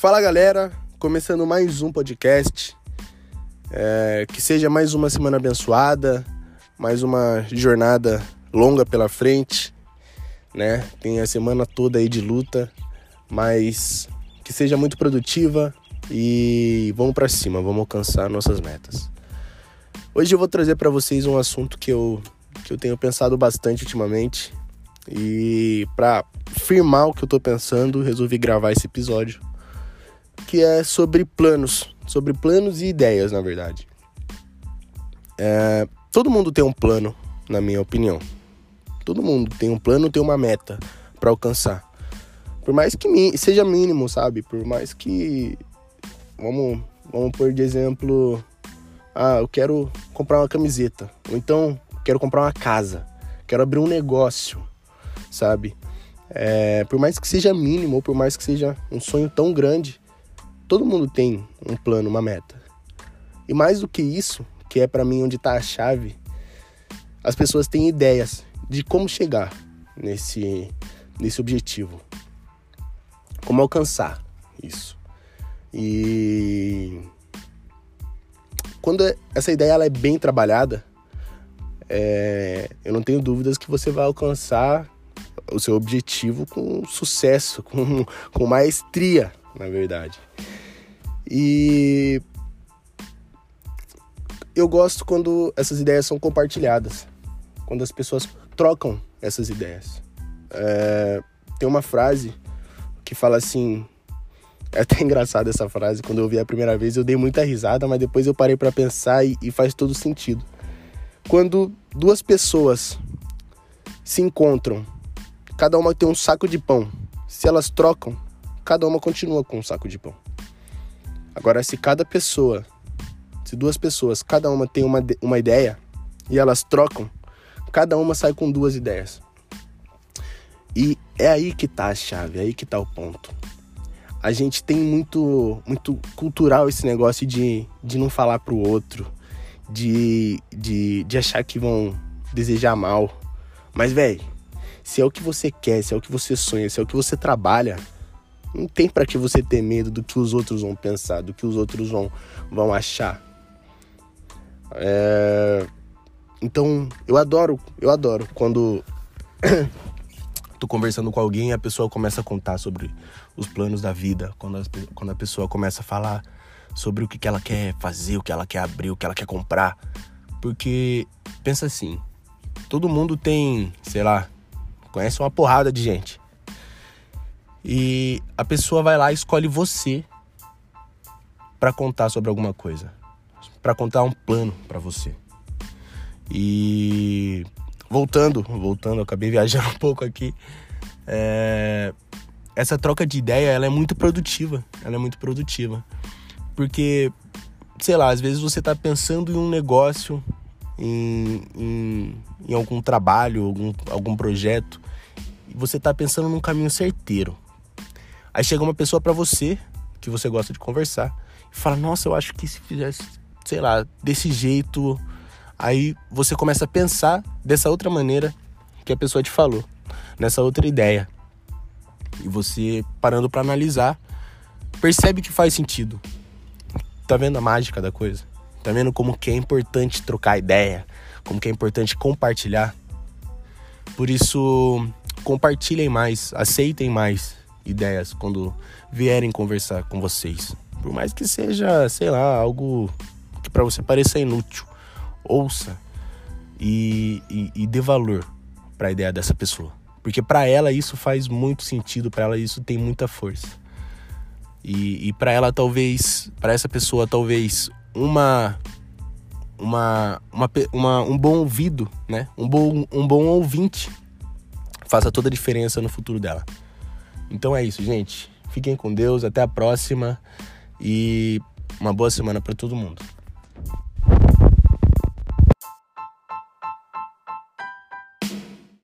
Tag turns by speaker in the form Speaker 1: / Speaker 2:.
Speaker 1: Fala galera, começando mais um podcast. É, que seja mais uma semana abençoada, mais uma jornada longa pela frente, né? Tem a semana toda aí de luta, mas que seja muito produtiva e vamos para cima, vamos alcançar nossas metas. Hoje eu vou trazer para vocês um assunto que eu, que eu tenho pensado bastante ultimamente e para firmar o que eu tô pensando, resolvi gravar esse episódio, que é sobre planos, sobre planos e ideias, na verdade. É, todo mundo tem um plano, na minha opinião. Todo mundo tem um plano, tem uma meta para alcançar. Por mais que seja mínimo, sabe? Por mais que vamos vamos pôr de exemplo, ah, eu quero comprar uma camiseta, ou então quero comprar uma casa, quero abrir um negócio, sabe? É, por mais que seja mínimo ou por mais que seja um sonho tão grande, todo mundo tem um plano, uma meta. E mais do que isso, que é para mim onde está a chave, as pessoas têm ideias de como chegar nesse, nesse objetivo, como alcançar isso. E quando essa ideia ela é bem trabalhada, é, eu não tenho dúvidas que você vai alcançar o seu objetivo com sucesso, com, com maestria, na verdade. E eu gosto quando essas ideias são compartilhadas, quando as pessoas trocam essas ideias. É, tem uma frase que fala assim. É até engraçada essa frase. Quando eu ouvi a primeira vez, eu dei muita risada, mas depois eu parei para pensar e, e faz todo sentido. Quando duas pessoas se encontram cada uma tem um saco de pão. Se elas trocam, cada uma continua com um saco de pão. Agora, se cada pessoa, se duas pessoas, cada uma tem uma, uma ideia e elas trocam, cada uma sai com duas ideias. E é aí que tá a chave, é aí que tá o ponto. A gente tem muito, muito cultural esse negócio de, de não falar pro outro, de, de, de achar que vão desejar mal. Mas, velho, se é o que você quer, se é o que você sonha, se é o que você trabalha, não tem para que você ter medo do que os outros vão pensar, do que os outros vão, vão achar. É... Então, eu adoro, eu adoro quando tô conversando com alguém e a pessoa começa a contar sobre os planos da vida, quando a, quando a pessoa começa a falar sobre o que, que ela quer fazer, o que ela quer abrir, o que ela quer comprar. Porque, pensa assim, todo mundo tem, sei lá, conhece uma porrada de gente. E a pessoa vai lá e escolhe você para contar sobre alguma coisa, para contar um plano para você. E voltando, voltando, acabei viajando um pouco aqui. É... Essa troca de ideia, ela é muito produtiva. Ela é muito produtiva. Porque, sei lá, às vezes você tá pensando em um negócio em, em, em algum trabalho, algum, algum projeto, e você tá pensando num caminho certeiro. Aí chega uma pessoa para você, que você gosta de conversar, e fala: Nossa, eu acho que se fizesse, sei lá, desse jeito. Aí você começa a pensar dessa outra maneira que a pessoa te falou, nessa outra ideia. E você, parando para analisar, percebe que faz sentido. Tá vendo a mágica da coisa? Tá vendo como que é importante trocar ideia, como que é importante compartilhar? Por isso, compartilhem mais, aceitem mais ideias quando vierem conversar com vocês. Por mais que seja, sei lá, algo que para você pareça inútil, ouça e, e, e dê valor para a ideia dessa pessoa, porque para ela isso faz muito sentido, para ela isso tem muita força. E, e para ela talvez, para essa pessoa talvez uma uma, uma, uma, um bom ouvido, né? Um bom, um bom ouvinte faça toda a diferença no futuro dela. Então é isso, gente. Fiquem com Deus, até a próxima e uma boa semana para todo mundo.